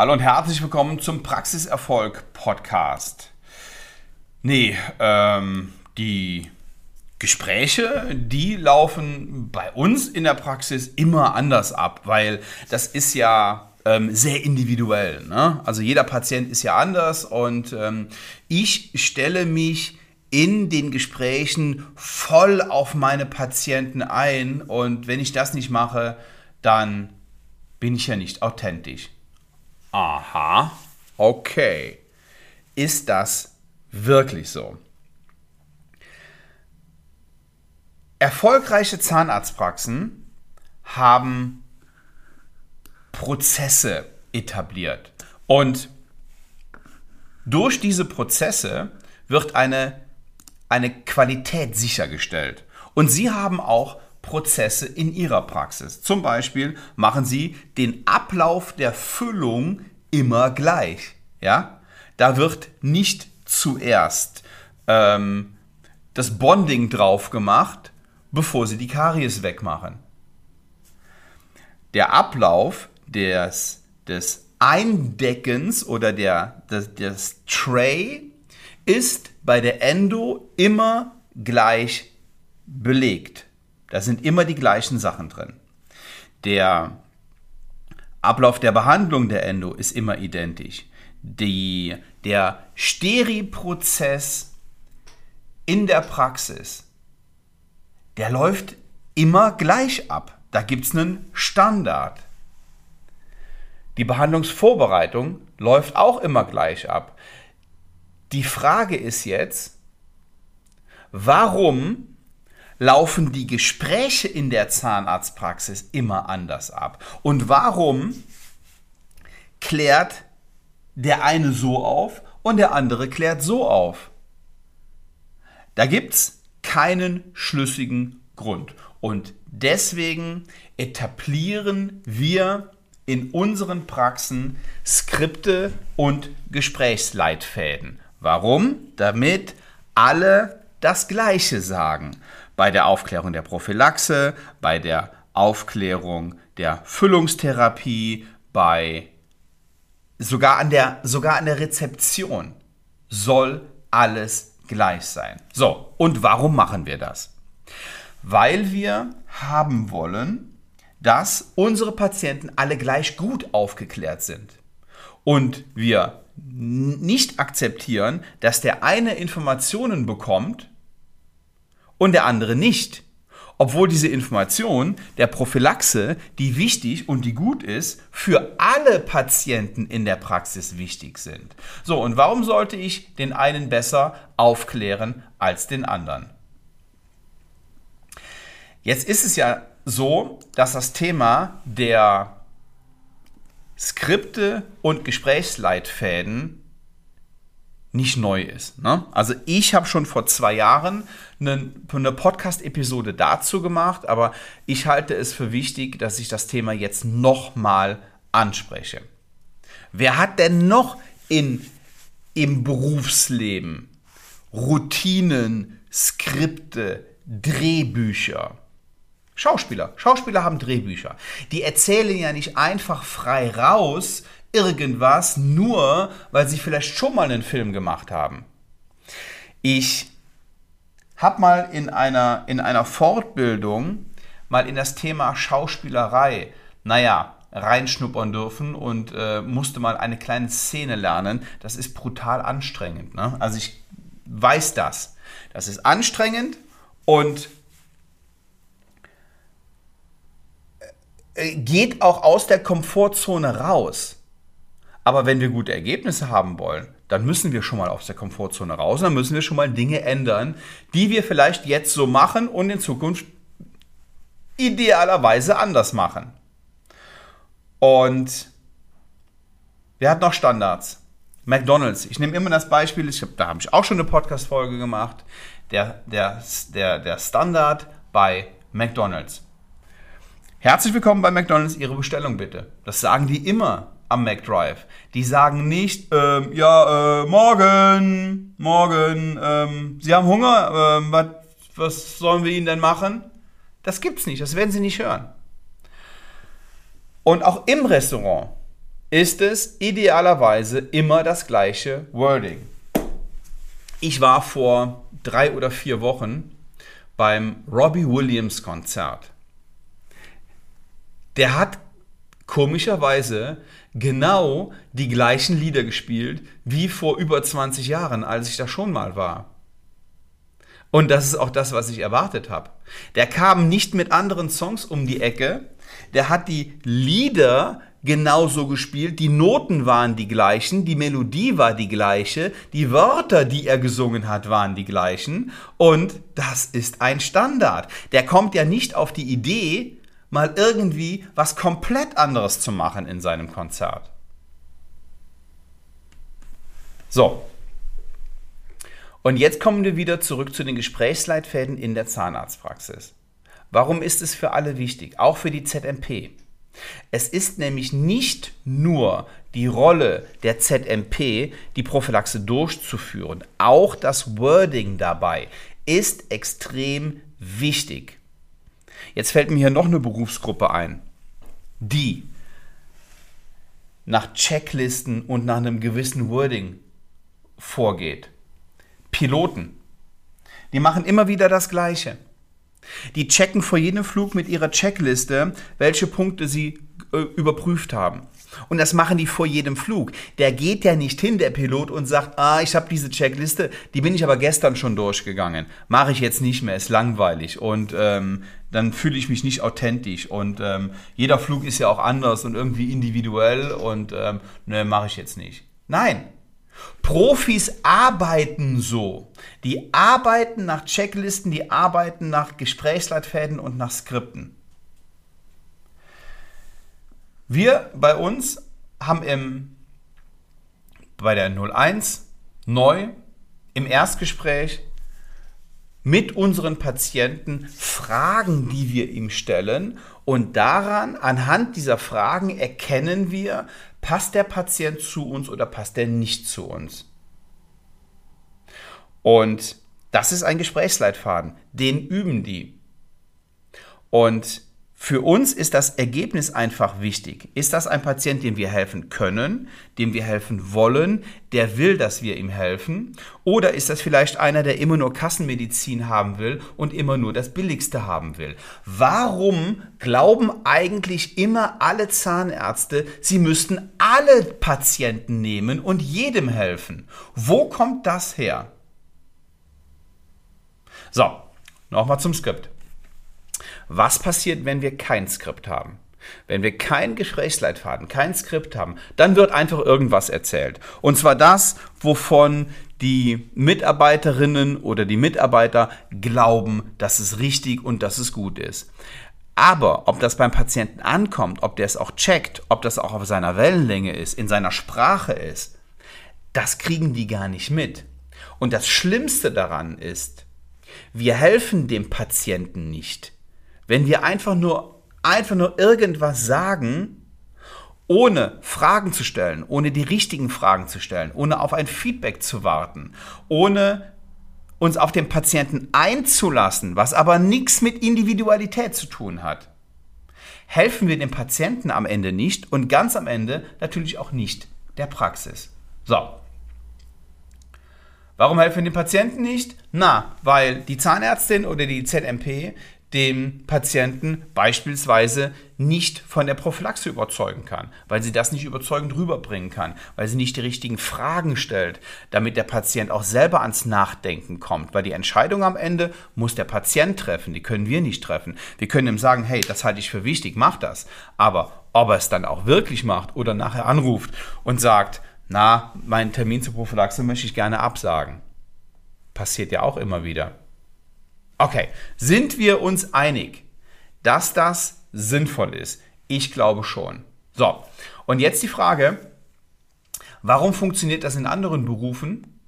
Hallo und herzlich willkommen zum Praxiserfolg Podcast. Nee, ähm, die Gespräche, die laufen bei uns in der Praxis immer anders ab, weil das ist ja ähm, sehr individuell. Ne? Also jeder Patient ist ja anders und ähm, ich stelle mich in den Gesprächen voll auf meine Patienten ein und wenn ich das nicht mache, dann bin ich ja nicht authentisch. Aha, okay. Ist das wirklich so? Erfolgreiche Zahnarztpraxen haben Prozesse etabliert. Und durch diese Prozesse wird eine, eine Qualität sichergestellt. Und sie haben auch Prozesse in ihrer Praxis. Zum Beispiel machen sie den Ablauf der Füllung immer gleich. Ja? Da wird nicht zuerst ähm, das Bonding drauf gemacht, bevor sie die Karies wegmachen. Der Ablauf des, des Eindeckens oder der, des, des Tray ist bei der Endo immer gleich belegt. Da sind immer die gleichen Sachen drin. Der Ablauf der Behandlung der Endo ist immer identisch. Die, der Steri-Prozess in der Praxis der läuft immer gleich ab. Da gibt es einen Standard. Die Behandlungsvorbereitung läuft auch immer gleich ab. Die Frage ist jetzt, warum laufen die Gespräche in der Zahnarztpraxis immer anders ab? Und warum klärt der eine so auf und der andere klärt so auf? Da gibt es keinen schlüssigen Grund. Und deswegen etablieren wir in unseren Praxen Skripte und Gesprächsleitfäden. Warum? Damit alle das Gleiche sagen. Bei der Aufklärung der Prophylaxe, bei der Aufklärung der Füllungstherapie, bei sogar an der, sogar an der Rezeption soll alles gleich sein. So, und warum machen wir das? Weil wir haben wollen, dass unsere Patienten alle gleich gut aufgeklärt sind. Und wir nicht akzeptieren, dass der eine Informationen bekommt und der andere nicht obwohl diese Information der Prophylaxe, die wichtig und die gut ist, für alle Patienten in der Praxis wichtig sind. So, und warum sollte ich den einen besser aufklären als den anderen? Jetzt ist es ja so, dass das Thema der Skripte und Gesprächsleitfäden nicht neu ist. Ne? Also ich habe schon vor zwei Jahren eine, eine Podcast-Episode dazu gemacht, aber ich halte es für wichtig, dass ich das Thema jetzt nochmal anspreche. Wer hat denn noch in, im Berufsleben Routinen, Skripte, Drehbücher? Schauspieler. Schauspieler haben Drehbücher. Die erzählen ja nicht einfach frei raus, irgendwas, nur weil sie vielleicht schon mal einen Film gemacht haben. Ich habe mal in einer, in einer Fortbildung mal in das Thema Schauspielerei, naja, reinschnuppern dürfen und äh, musste mal eine kleine Szene lernen. Das ist brutal anstrengend. Ne? Also ich weiß das. Das ist anstrengend und äh, geht auch aus der Komfortzone raus. Aber wenn wir gute Ergebnisse haben wollen, dann müssen wir schon mal aus der Komfortzone raus. Dann müssen wir schon mal Dinge ändern, die wir vielleicht jetzt so machen und in Zukunft idealerweise anders machen. Und wer hat noch Standards? McDonald's. Ich nehme immer das Beispiel, ich hab, da habe ich auch schon eine Podcast-Folge gemacht. Der, der, der, der Standard bei McDonald's. Herzlich willkommen bei McDonald's, Ihre Bestellung bitte. Das sagen die immer am McDrive. Die sagen nicht, ähm, ja, äh, morgen, morgen, ähm, Sie haben Hunger, ähm, was, was sollen wir Ihnen denn machen? Das gibt's nicht, das werden Sie nicht hören. Und auch im Restaurant ist es idealerweise immer das gleiche Wording. Ich war vor drei oder vier Wochen beim Robbie Williams Konzert. Der hat komischerweise genau die gleichen Lieder gespielt wie vor über 20 Jahren, als ich da schon mal war. Und das ist auch das, was ich erwartet habe. Der kam nicht mit anderen Songs um die Ecke, der hat die Lieder genauso gespielt, die Noten waren die gleichen, die Melodie war die gleiche, die Wörter, die er gesungen hat, waren die gleichen und das ist ein Standard. Der kommt ja nicht auf die Idee, mal irgendwie was komplett anderes zu machen in seinem Konzert. So. Und jetzt kommen wir wieder zurück zu den Gesprächsleitfäden in der Zahnarztpraxis. Warum ist es für alle wichtig? Auch für die ZMP. Es ist nämlich nicht nur die Rolle der ZMP, die Prophylaxe durchzuführen. Auch das Wording dabei ist extrem wichtig. Jetzt fällt mir hier noch eine Berufsgruppe ein, die nach Checklisten und nach einem gewissen Wording vorgeht. Piloten. Die machen immer wieder das Gleiche. Die checken vor jedem Flug mit ihrer Checkliste, welche Punkte sie äh, überprüft haben. Und das machen die vor jedem Flug. Der geht ja nicht hin, der Pilot, und sagt, ah, ich habe diese Checkliste, die bin ich aber gestern schon durchgegangen. Mache ich jetzt nicht mehr, ist langweilig. Und ähm, dann fühle ich mich nicht authentisch. Und ähm, jeder Flug ist ja auch anders und irgendwie individuell und ähm, ne, mache ich jetzt nicht. Nein, Profis arbeiten so. Die arbeiten nach Checklisten, die arbeiten nach Gesprächsleitfäden und nach Skripten. Wir bei uns haben im, bei der 01 neu im Erstgespräch mit unseren Patienten Fragen, die wir ihm stellen. Und daran, anhand dieser Fragen, erkennen wir, passt der Patient zu uns oder passt er nicht zu uns. Und das ist ein Gesprächsleitfaden, den üben die. Und für uns ist das Ergebnis einfach wichtig. Ist das ein Patient, dem wir helfen können, dem wir helfen wollen, der will, dass wir ihm helfen? Oder ist das vielleicht einer, der immer nur Kassenmedizin haben will und immer nur das Billigste haben will? Warum glauben eigentlich immer alle Zahnärzte, sie müssten alle Patienten nehmen und jedem helfen? Wo kommt das her? So, nochmal zum Skript. Was passiert, wenn wir kein Skript haben? Wenn wir kein Gesprächsleitfaden, kein Skript haben, dann wird einfach irgendwas erzählt. Und zwar das, wovon die Mitarbeiterinnen oder die Mitarbeiter glauben, dass es richtig und dass es gut ist. Aber ob das beim Patienten ankommt, ob der es auch checkt, ob das auch auf seiner Wellenlänge ist, in seiner Sprache ist, das kriegen die gar nicht mit. Und das Schlimmste daran ist, wir helfen dem Patienten nicht. Wenn wir einfach nur, einfach nur irgendwas sagen, ohne Fragen zu stellen, ohne die richtigen Fragen zu stellen, ohne auf ein Feedback zu warten, ohne uns auf den Patienten einzulassen, was aber nichts mit Individualität zu tun hat, helfen wir dem Patienten am Ende nicht und ganz am Ende natürlich auch nicht der Praxis. So. Warum helfen wir dem Patienten nicht? Na, weil die Zahnärztin oder die ZMP dem Patienten beispielsweise nicht von der Prophylaxe überzeugen kann, weil sie das nicht überzeugend rüberbringen kann, weil sie nicht die richtigen Fragen stellt, damit der Patient auch selber ans Nachdenken kommt, weil die Entscheidung am Ende muss der Patient treffen, die können wir nicht treffen. Wir können ihm sagen, hey, das halte ich für wichtig, mach das, aber ob er es dann auch wirklich macht oder nachher anruft und sagt, na, meinen Termin zur Prophylaxe möchte ich gerne absagen. Passiert ja auch immer wieder. Okay, sind wir uns einig, dass das sinnvoll ist? Ich glaube schon. So, und jetzt die Frage, warum funktioniert das in anderen Berufen,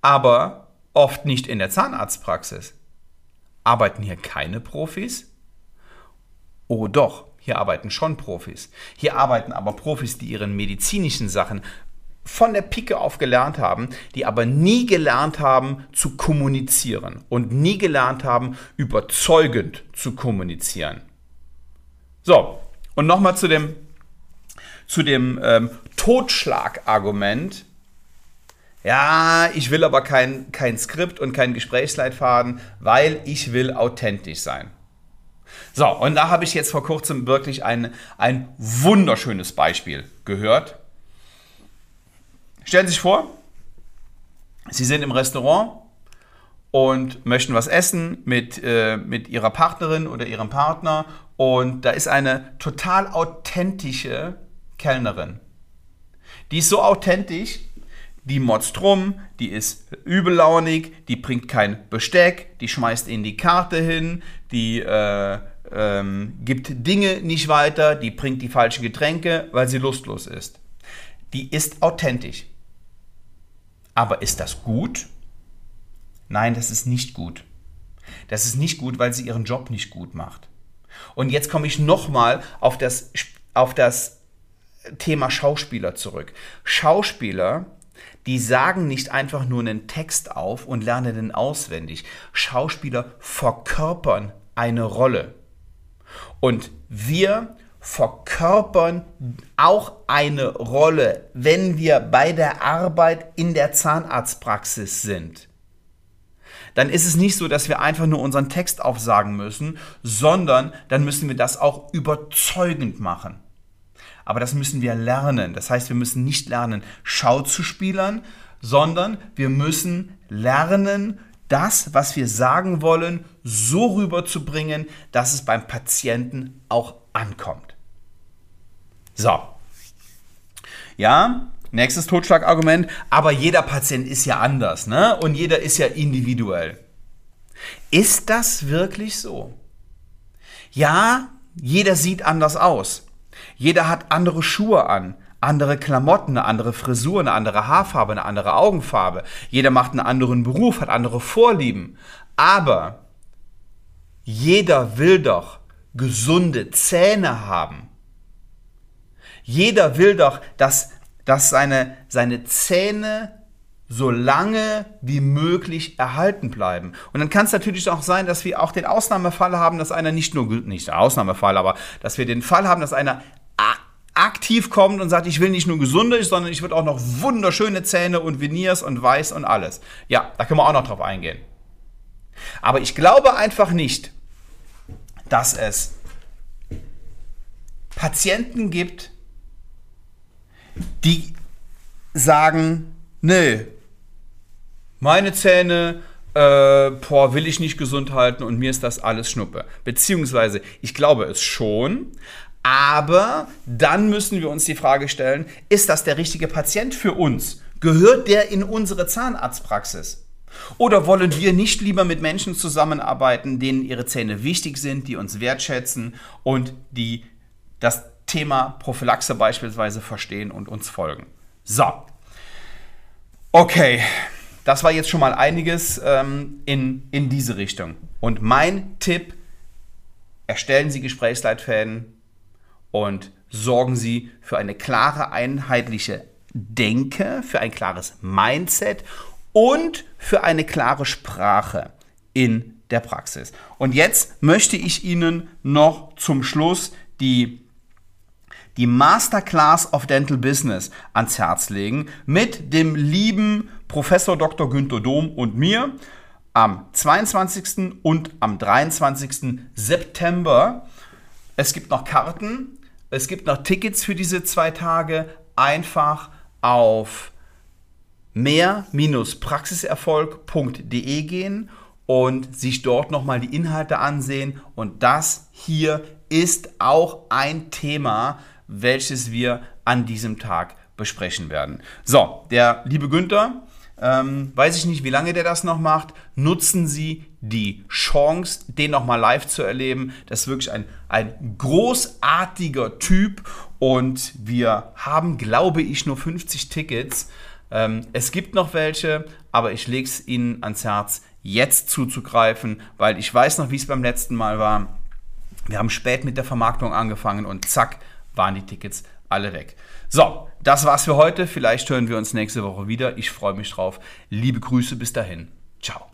aber oft nicht in der Zahnarztpraxis? Arbeiten hier keine Profis? Oh doch, hier arbeiten schon Profis. Hier arbeiten aber Profis, die ihren medizinischen Sachen von der Pike auf gelernt haben, die aber nie gelernt haben zu kommunizieren und nie gelernt haben, überzeugend zu kommunizieren. So, und nochmal zu dem zu dem ähm, Totschlagargument, ja, ich will aber kein, kein Skript und kein Gesprächsleitfaden, weil ich will authentisch sein. So, und da habe ich jetzt vor kurzem wirklich ein, ein wunderschönes Beispiel gehört. Stellen Sie sich vor, Sie sind im Restaurant und möchten was essen mit, äh, mit Ihrer Partnerin oder Ihrem Partner und da ist eine total authentische Kellnerin. Die ist so authentisch, die motzt rum, die ist übellaunig, die bringt kein Besteck, die schmeißt ihnen die Karte hin, die äh, ähm, gibt Dinge nicht weiter, die bringt die falschen Getränke, weil sie lustlos ist. Die ist authentisch. Aber ist das gut? Nein, das ist nicht gut. Das ist nicht gut, weil sie ihren Job nicht gut macht. Und jetzt komme ich nochmal auf das, auf das Thema Schauspieler zurück. Schauspieler die sagen nicht einfach nur einen Text auf und lernen den auswendig. Schauspieler verkörpern eine Rolle. Und wir verkörpern auch eine Rolle, wenn wir bei der Arbeit in der Zahnarztpraxis sind. Dann ist es nicht so, dass wir einfach nur unseren Text aufsagen müssen, sondern dann müssen wir das auch überzeugend machen. Aber das müssen wir lernen. Das heißt, wir müssen nicht lernen, Schau zu spielen, sondern wir müssen lernen, das, was wir sagen wollen, so rüberzubringen, dass es beim Patienten auch ankommt. So. Ja, nächstes Totschlagargument. Aber jeder Patient ist ja anders, ne? Und jeder ist ja individuell. Ist das wirklich so? Ja, jeder sieht anders aus. Jeder hat andere Schuhe an, andere Klamotten, eine andere Frisur, eine andere Haarfarbe, eine andere Augenfarbe. Jeder macht einen anderen Beruf, hat andere Vorlieben. Aber jeder will doch gesunde Zähne haben. Jeder will doch, dass, dass seine, seine Zähne so lange wie möglich erhalten bleiben. Und dann kann es natürlich auch sein, dass wir auch den Ausnahmefall haben, dass einer nicht nur, nicht der Ausnahmefall, aber dass wir den Fall haben, dass einer aktiv kommt und sagt, ich will nicht nur gesunde, sondern ich will auch noch wunderschöne Zähne und Veneers und Weiß und alles. Ja, da können wir auch noch drauf eingehen. Aber ich glaube einfach nicht, dass es Patienten gibt, die sagen, nö, meine Zähne, äh, boah, will ich nicht gesund halten und mir ist das alles Schnuppe. Beziehungsweise, ich glaube es schon, aber dann müssen wir uns die Frage stellen, ist das der richtige Patient für uns? Gehört der in unsere Zahnarztpraxis? Oder wollen wir nicht lieber mit Menschen zusammenarbeiten, denen ihre Zähne wichtig sind, die uns wertschätzen und die das Thema Prophylaxe beispielsweise verstehen und uns folgen? So. Okay, das war jetzt schon mal einiges ähm, in, in diese Richtung. Und mein Tipp, erstellen Sie Gesprächsleitfäden, und sorgen Sie für eine klare, einheitliche Denke, für ein klares Mindset und für eine klare Sprache in der Praxis. Und jetzt möchte ich Ihnen noch zum Schluss die die Masterclass of Dental Business ans Herz legen mit dem lieben Professor Dr. Günther Dom und mir am 22. und am 23. September. Es gibt noch Karten es gibt noch Tickets für diese zwei Tage. Einfach auf mehr-praxiserfolg.de gehen und sich dort nochmal die Inhalte ansehen. Und das hier ist auch ein Thema, welches wir an diesem Tag besprechen werden. So, der liebe Günther ähm, weiß ich nicht, wie lange der das noch macht. Nutzen Sie die Chance, den nochmal live zu erleben. Das ist wirklich ein, ein großartiger Typ und wir haben, glaube ich, nur 50 Tickets. Ähm, es gibt noch welche, aber ich lege es Ihnen ans Herz, jetzt zuzugreifen, weil ich weiß noch, wie es beim letzten Mal war. Wir haben spät mit der Vermarktung angefangen und zack, waren die Tickets alle weg. So, das war's für heute. Vielleicht hören wir uns nächste Woche wieder. Ich freue mich drauf. Liebe Grüße bis dahin. Ciao.